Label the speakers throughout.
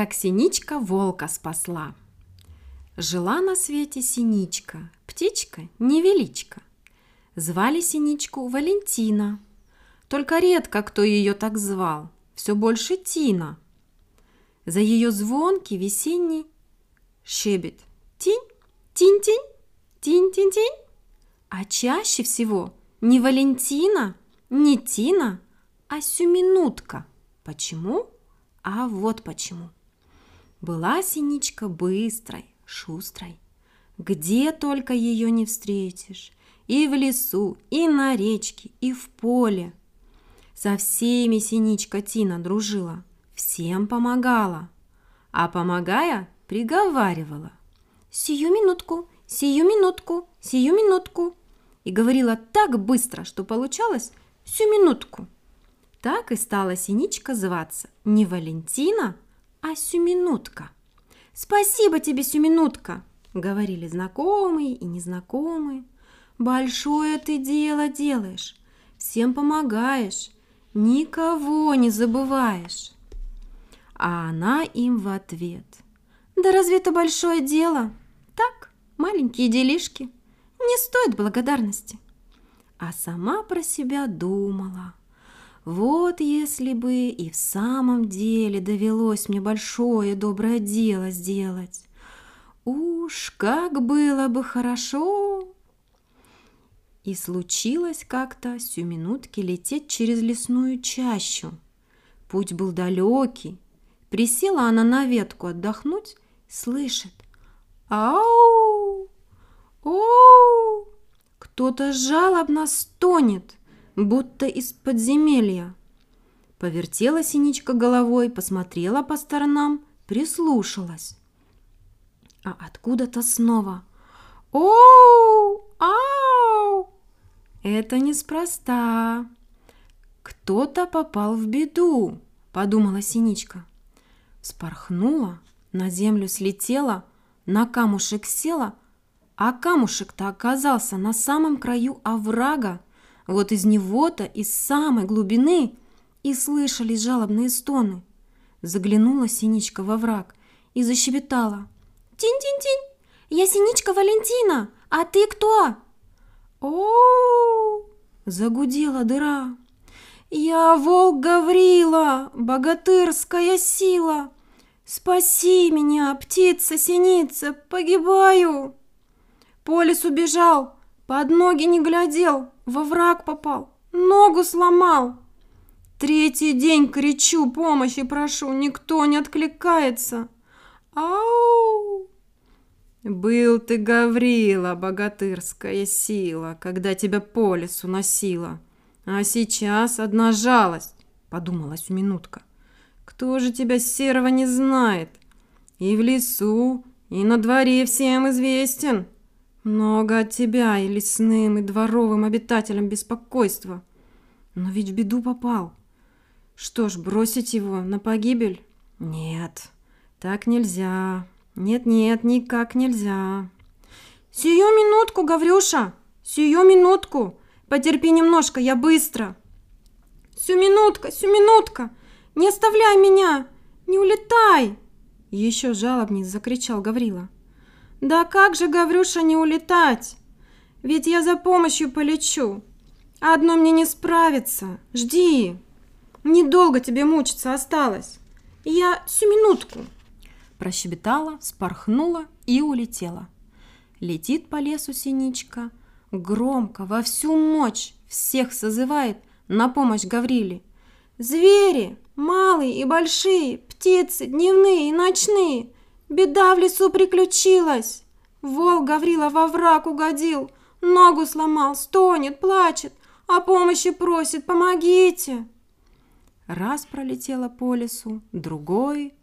Speaker 1: как синичка волка спасла. Жила на свете синичка, птичка невеличка. Звали синичку Валентина. Только редко кто ее так звал, все больше Тина. За ее звонкий весенний щебет. Тинь, тинь-тинь, тинь-тинь-тинь. А чаще всего не Валентина, не Тина, а Сюминутка. Почему? А вот почему. Была синичка быстрой, шустрой. Где только ее не встретишь. И в лесу, и на речке, и в поле. Со всеми синичка Тина дружила, всем помогала. А помогая, приговаривала. «Сию минутку, сию минутку, сию минутку!» И говорила так быстро, что получалось «сю минутку». Так и стала Синичка зваться не Валентина, а Сюминутка. «Спасибо тебе, Сюминутка!» — говорили знакомые и незнакомые. «Большое ты дело делаешь, всем помогаешь, никого не забываешь». А она им в ответ. «Да разве это большое дело? Так, маленькие делишки, не стоит благодарности». А сама про себя думала – вот если бы и в самом деле довелось мне большое доброе дело сделать. Уж как было бы хорошо! И случилось как-то сюминутки лететь через лесную чащу. Путь был далекий. Присела она на ветку отдохнуть, слышит. Ау! Оу! Кто-то жалобно стонет будто из подземелья. Повертела синичка головой, посмотрела по сторонам, прислушалась. А откуда-то снова «Оу! Ау!» Это неспроста. Кто-то попал в беду, подумала синичка. Спорхнула, на землю слетела, на камушек села, а камушек-то оказался на самом краю оврага, вот из него-то, из самой глубины, и слышались жалобные стоны. Заглянула Синичка во враг и защебетала. «Тинь-тинь-тинь! Я Синичка Валентина! А ты кто?» о загудела дыра. «Я волк Гаврила, богатырская сила! Спаси меня, птица-синица, погибаю!» По лесу бежал, под ноги не глядел, во враг попал, ногу сломал. Третий день кричу, помощи прошу, никто не откликается. Ау! Был ты, Гаврила, богатырская сила, когда тебя по лесу носила. А сейчас одна жалость, подумалась минутка. Кто же тебя серого не знает? И в лесу, и на дворе всем известен. Много от тебя и лесным, и дворовым обитателям беспокойства. Но ведь в беду попал. Что ж, бросить его на погибель? Нет, так нельзя. Нет-нет, никак нельзя. Сию минутку, Гаврюша, сию минутку. Потерпи немножко, я быстро. Сю минутка, сю минутка. Не оставляй меня, не улетай. Еще жалобней закричал Гаврила. Да как же, Гаврюша, не улетать? Ведь я за помощью полечу. А одно мне не справится. Жди. Недолго тебе мучиться осталось. Я всю минутку. Прощебетала, спорхнула и улетела. Летит по лесу синичка, громко, во всю мощь всех созывает на помощь Гавриле. Звери, малые и большие, птицы, дневные и ночные – Беда в лесу приключилась. Волк Гаврила во враг угодил, ногу сломал, стонет, плачет, о помощи просит, помогите. Раз пролетела по лесу, другой,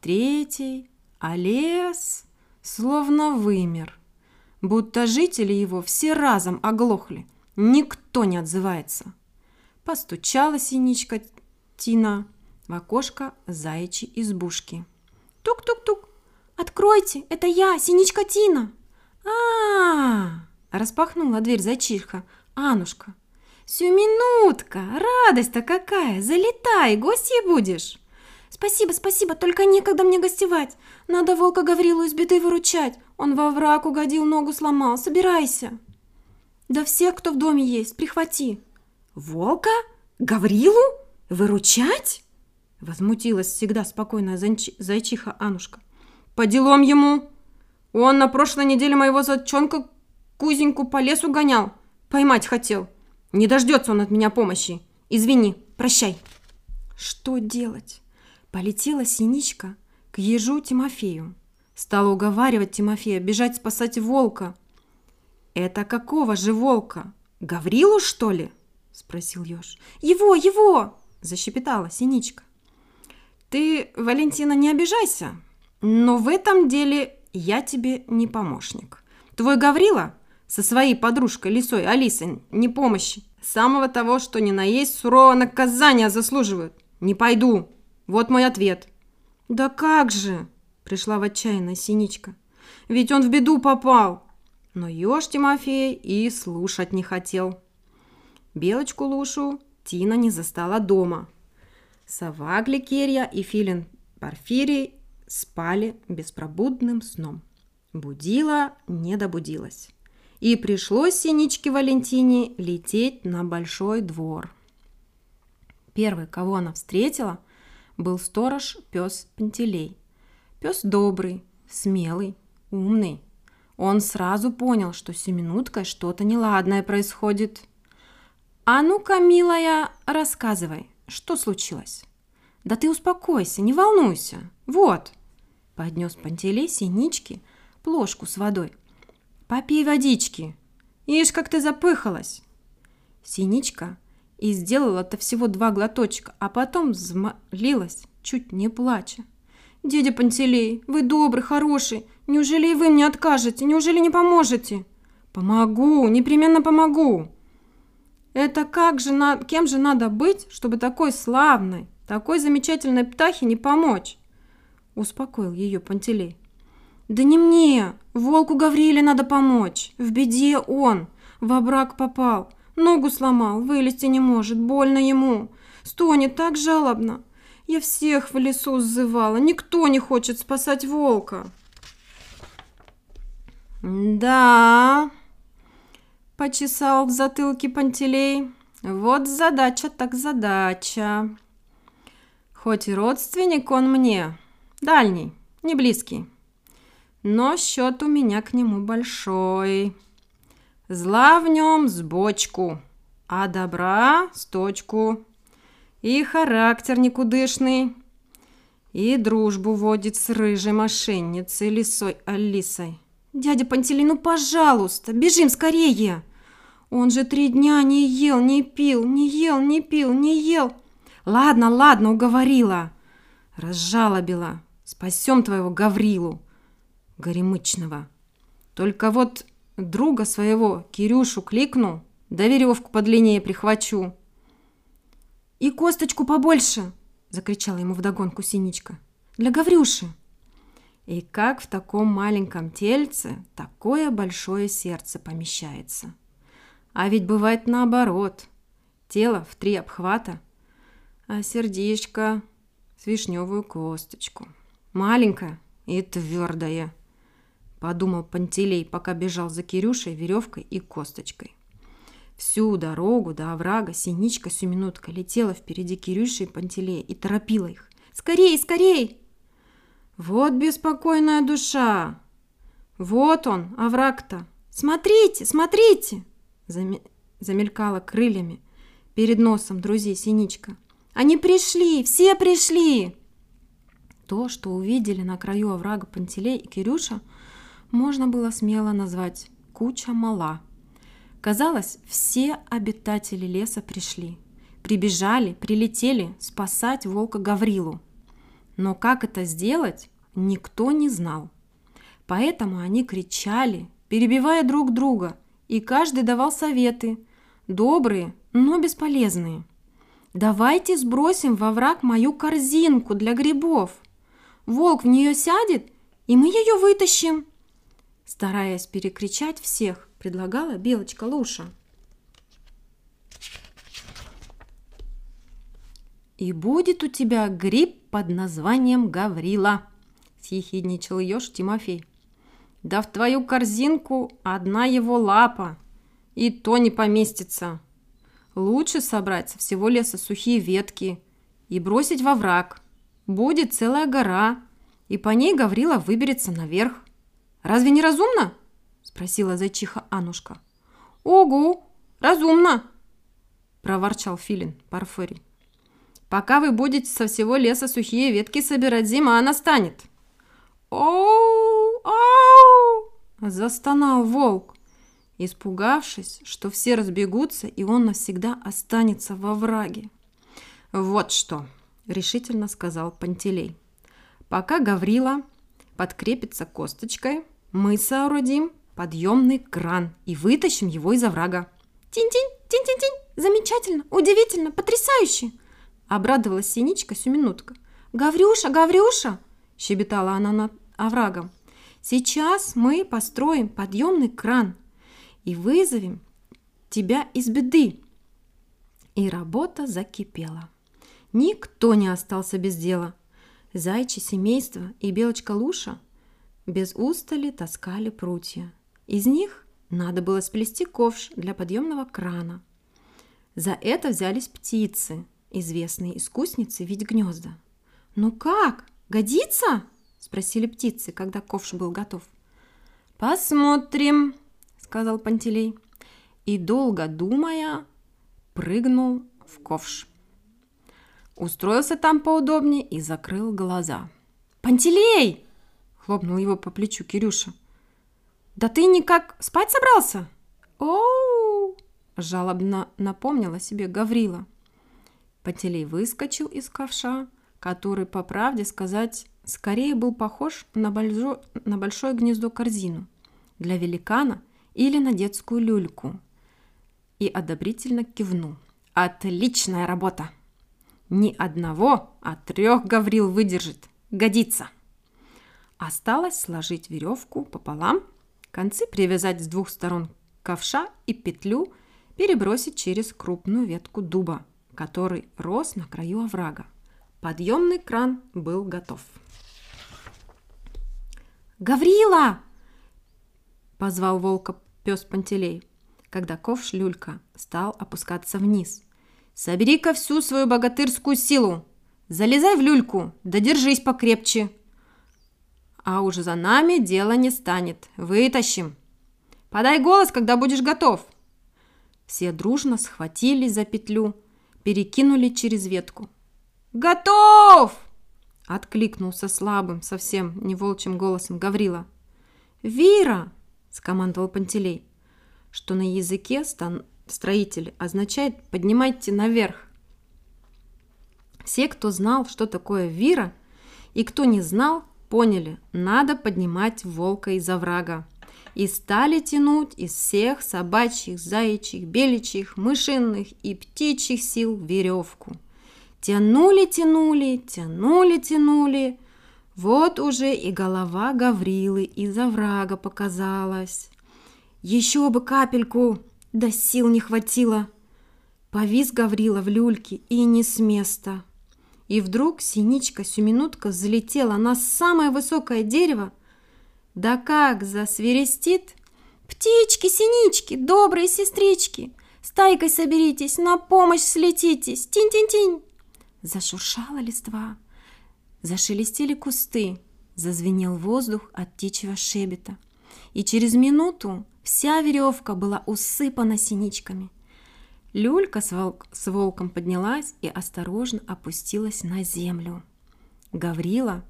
Speaker 1: третий, а лес словно вымер. Будто жители его все разом оглохли, никто не отзывается. Постучала синичка Тина в окошко заячьей избушки. Тук-тук-тук. «Откройте, это я, Синичка Тина!» а, -а, -а распахнула дверь зайчиха Анушка. «Сю минутка, радость-то какая! Залетай, гостьей будешь!» Спасибо, спасибо, только некогда мне гостевать. Надо волка Гаврилу из беды выручать. Он во враг угодил, ногу сломал. Собирайся. Да всех, кто в доме есть, прихвати.
Speaker 2: Волка? Гаврилу? Выручать? Возмутилась всегда спокойная зайчиха Анушка. По делам ему. Он на прошлой неделе моего зайчонка Кузеньку по лесу гонял. Поймать хотел. Не дождется он от меня помощи. Извини, прощай.
Speaker 1: Что делать? Полетела синичка к ежу Тимофею. Стала уговаривать Тимофея бежать спасать волка.
Speaker 2: «Это какого же волка? Гаврилу, что ли?» – спросил еж.
Speaker 1: «Его, его!» – защепетала синичка.
Speaker 2: «Ты, Валентина, не обижайся, но в этом деле я тебе не помощник. Твой Гаврила со своей подружкой Лисой Алисой не помощи. Самого того, что ни на есть, сурового наказания заслуживают. Не пойду. Вот мой ответ.
Speaker 1: Да как же? Пришла в отчаяние Синичка. Ведь он в беду попал.
Speaker 2: Но еж Тимофей и слушать не хотел. Белочку Лушу Тина не застала дома. Сова Гликерия и Филин Порфирий спали беспробудным сном. Будила не добудилась и пришлось Синичке Валентине лететь на большой двор. Первый, кого она встретила, был сторож пес Пантелей. Пес добрый, смелый, умный. Он сразу понял, что с что-то неладное происходит. «А ну-ка, милая, рассказывай, что случилось?» «Да ты успокойся, не волнуйся. Вот!» Поднес Пантелей синички плошку с водой. Попей водички. Ишь, как ты запыхалась. Синичка и сделала-то всего два глоточка, а потом взмолилась, чуть не плача. «Дядя Пантелей, вы добрый, хороший. Неужели и вы мне откажете? Неужели не поможете?» «Помогу, непременно помогу!» «Это как же, на... кем же надо быть, чтобы такой славной, такой замечательной птахе не помочь?» Успокоил ее Пантелей. «Да не мне! Волку Гавриле надо помочь! В беде он! Во брак попал! Ногу сломал, вылезти не может, больно ему! Стонет так жалобно! Я всех в лесу сзывала, никто не хочет спасать волка!» «Да...» — почесал в затылке Пантелей. «Вот задача так задача. Хоть и родственник он мне, дальний, не близкий, но счет у меня к нему большой. Зла в нем с бочку, а добра с точку. И характер никудышный, и дружбу водит с рыжей мошенницей лисой Алисой. «Дядя Пантелей, ну, пожалуйста, бежим скорее!» Он же три дня не ел, не пил, не ел, не пил, не ел. Ладно, ладно, уговорила. Разжалобила. Спасем твоего Гаврилу. Горемычного. Только вот друга своего, Кирюшу, кликну, да веревку подлиннее прихвачу. «И косточку побольше!» – закричала ему вдогонку Синичка. «Для Гаврюши!» И как в таком маленьком тельце такое большое сердце помещается. А ведь бывает наоборот. Тело в три обхвата, а сердечко с вишневую косточку. Маленькое и твердое подумал Пантелей, пока бежал за Кирюшей, веревкой и косточкой. Всю дорогу до оврага синичка сюминутка летела впереди Кирюши и Пантелея и торопила их. «Скорей, скорей!» «Вот беспокойная душа! Вот он, овраг-то! Смотрите, смотрите!» Замелькала крыльями перед носом друзей синичка. «Они пришли! Все пришли!» То, что увидели на краю оврага Пантелей и Кирюша – можно было смело назвать «куча мала». Казалось, все обитатели леса пришли. Прибежали, прилетели спасать волка Гаврилу. Но как это сделать, никто не знал. Поэтому они кричали, перебивая друг друга, и каждый давал советы, добрые, но бесполезные. «Давайте сбросим во враг мою корзинку для грибов. Волк в нее сядет, и мы ее вытащим. Стараясь перекричать всех, предлагала Белочка Луша. и будет у тебя гриб под названием Гаврила», – съехидничал еж Тимофей. «Да в твою корзинку одна его лапа, и то не поместится. Лучше собрать со всего леса сухие ветки и бросить во враг. Будет целая гора, и по ней Гаврила выберется наверх. Разве не разумно?» – спросила зайчиха Анушка. «Огу, разумно!» – проворчал филин Парфырий. «Пока вы будете со всего леса сухие ветки собирать, зима настанет!» «Оу! Оу!» – застонал волк, испугавшись, что все разбегутся, и он навсегда останется во враге. «Вот что!» – решительно сказал Пантелей. «Пока Гаврила подкрепится косточкой, мы соорудим подъемный кран и вытащим его из оврага.
Speaker 1: Тинь-тинь, тинь-тинь-тинь, замечательно, удивительно, потрясающе! Обрадовалась Синичка Сюминутка. Гаврюша, Гаврюша, щебетала она над оврагом. Сейчас мы построим подъемный кран и вызовем тебя из беды. И работа закипела. Никто не остался без дела. Зайчи семейство и белочка Луша без устали таскали прутья. Из них надо было сплести ковш для подъемного крана. За это взялись птицы, известные искусницы видеть гнезда. «Ну как, годится?» – спросили птицы, когда ковш был готов.
Speaker 2: «Посмотрим», – сказал Пантелей. И, долго думая, прыгнул в ковш. Устроился там поудобнее и закрыл глаза.
Speaker 1: «Пантелей!» – хлопнул его по плечу Кирюша. «Да ты никак спать собрался?»
Speaker 2: «Оу!» – жалобно напомнила себе Гаврила. Пантелей выскочил из ковша, который, по правде сказать, скорее был похож на, большое, на большое гнездо-корзину для великана или на детскую люльку, и одобрительно кивнул. «Отличная работа! Ни одного, а трех Гаврил выдержит. Годится!» Осталось сложить веревку пополам Концы привязать с двух сторон ковша и петлю перебросить через крупную ветку дуба, который рос на краю оврага. Подъемный кран был готов.
Speaker 1: «Гаврила!»
Speaker 2: – позвал волка пес Пантелей, когда ковш люлька стал опускаться вниз. «Собери-ка всю свою богатырскую силу! Залезай в люльку, да держись покрепче!» А уж за нами дело не станет. Вытащим. Подай голос, когда будешь готов. Все дружно схватились за петлю, перекинули через ветку. «Готов!» – откликнулся слабым, совсем не волчьим голосом Гаврила. «Вира!» – скомандовал Пантелей, что на языке стан строители означает «поднимайте наверх». Все, кто знал, что такое вира, и кто не знал, Поняли, надо поднимать волка из оврага. И стали тянуть из всех собачьих, заячьих, беличьих, мышиных и птичьих сил веревку. Тянули, тянули, тянули, тянули. Вот уже и голова Гаврилы из оврага показалась. Еще бы капельку, да сил не хватило. Повис Гаврила в люльке и не с места. И вдруг синичка-сюминутка взлетела на самое высокое дерево. Да как засверестит!
Speaker 1: «Птички, синички, добрые сестрички, стайкой соберитесь, на помощь слетитесь, тинь-тинь-тинь!» Зашуршала листва, зашелестели кусты, зазвенел воздух от птичьего шебета. И через минуту вся веревка была усыпана синичками – Люлька с, волк, с волком поднялась и осторожно опустилась на землю. Гаврила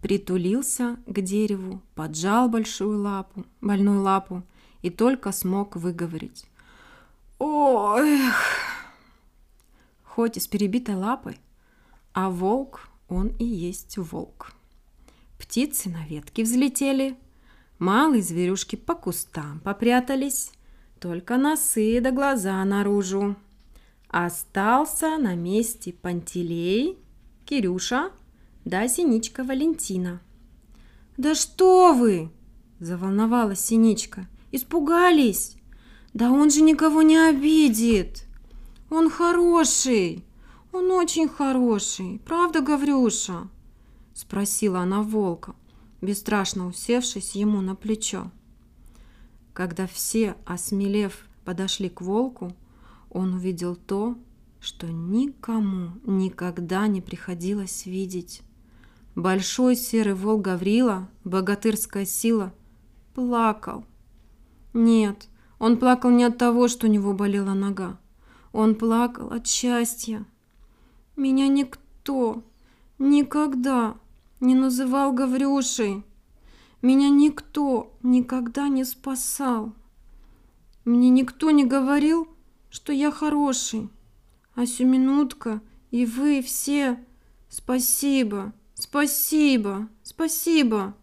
Speaker 1: притулился к дереву, поджал большую лапу, больную лапу и только смог выговорить. «Ох!» Хоть и с перебитой лапой, а волк, он и есть волк. Птицы на ветке взлетели, малые зверюшки по кустам попрятались, только носы да глаза наружу. Остался на месте Пантелей, Кирюша да Синичка Валентина. «Да что вы!» – заволновалась Синичка. «Испугались! Да он же никого не обидит! Он хороший! Он очень хороший, правда, Гаврюша?» Спросила она волка, бесстрашно усевшись ему на плечо. Когда все, осмелев, подошли к волку, он увидел то, что никому никогда не приходилось видеть. Большой серый волк Гаврила, богатырская сила, плакал. Нет, он плакал не от того, что у него болела нога. Он плакал от счастья. Меня никто никогда не называл Гаврюшей. Меня никто никогда не спасал. Мне никто не говорил, что я хороший. А Сюминутка и вы все спасибо, спасибо, спасибо.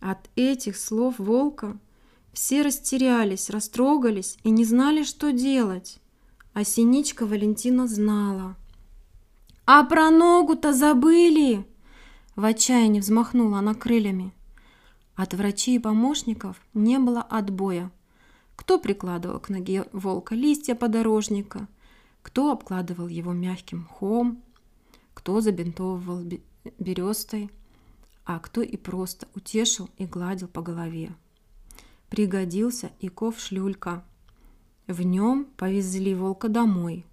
Speaker 1: От этих слов волка все растерялись, растрогались и не знали, что делать. А Синичка Валентина знала. «А про ногу-то забыли!» В отчаянии взмахнула она крыльями. От врачей и помощников не было отбоя. Кто прикладывал к ноге волка листья подорожника, кто обкладывал его мягким мхом, кто забинтовывал берестой, а кто и просто утешил и гладил по голове. Пригодился и ков шлюлька. В нем повезли волка домой.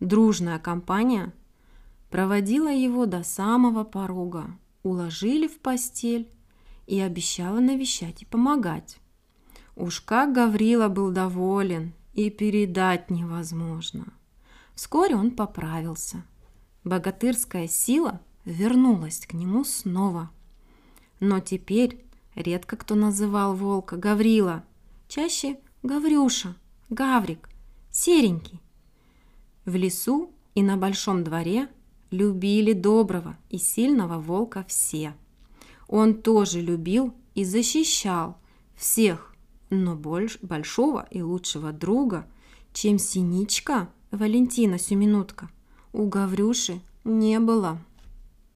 Speaker 1: Дружная компания проводила его до самого порога, уложили в постель и обещала навещать и помогать. Уж как Гаврила был доволен, и передать невозможно. Вскоре он поправился. Богатырская сила вернулась к нему снова. Но теперь редко кто называл волка Гаврила, чаще Гаврюша – Гаврик, серенький. В лесу и на большом дворе любили доброго и сильного волка все. Он тоже любил и защищал всех, но больше, большого и лучшего друга, чем Синичка Валентина Сюминутка, у Гаврюши не было.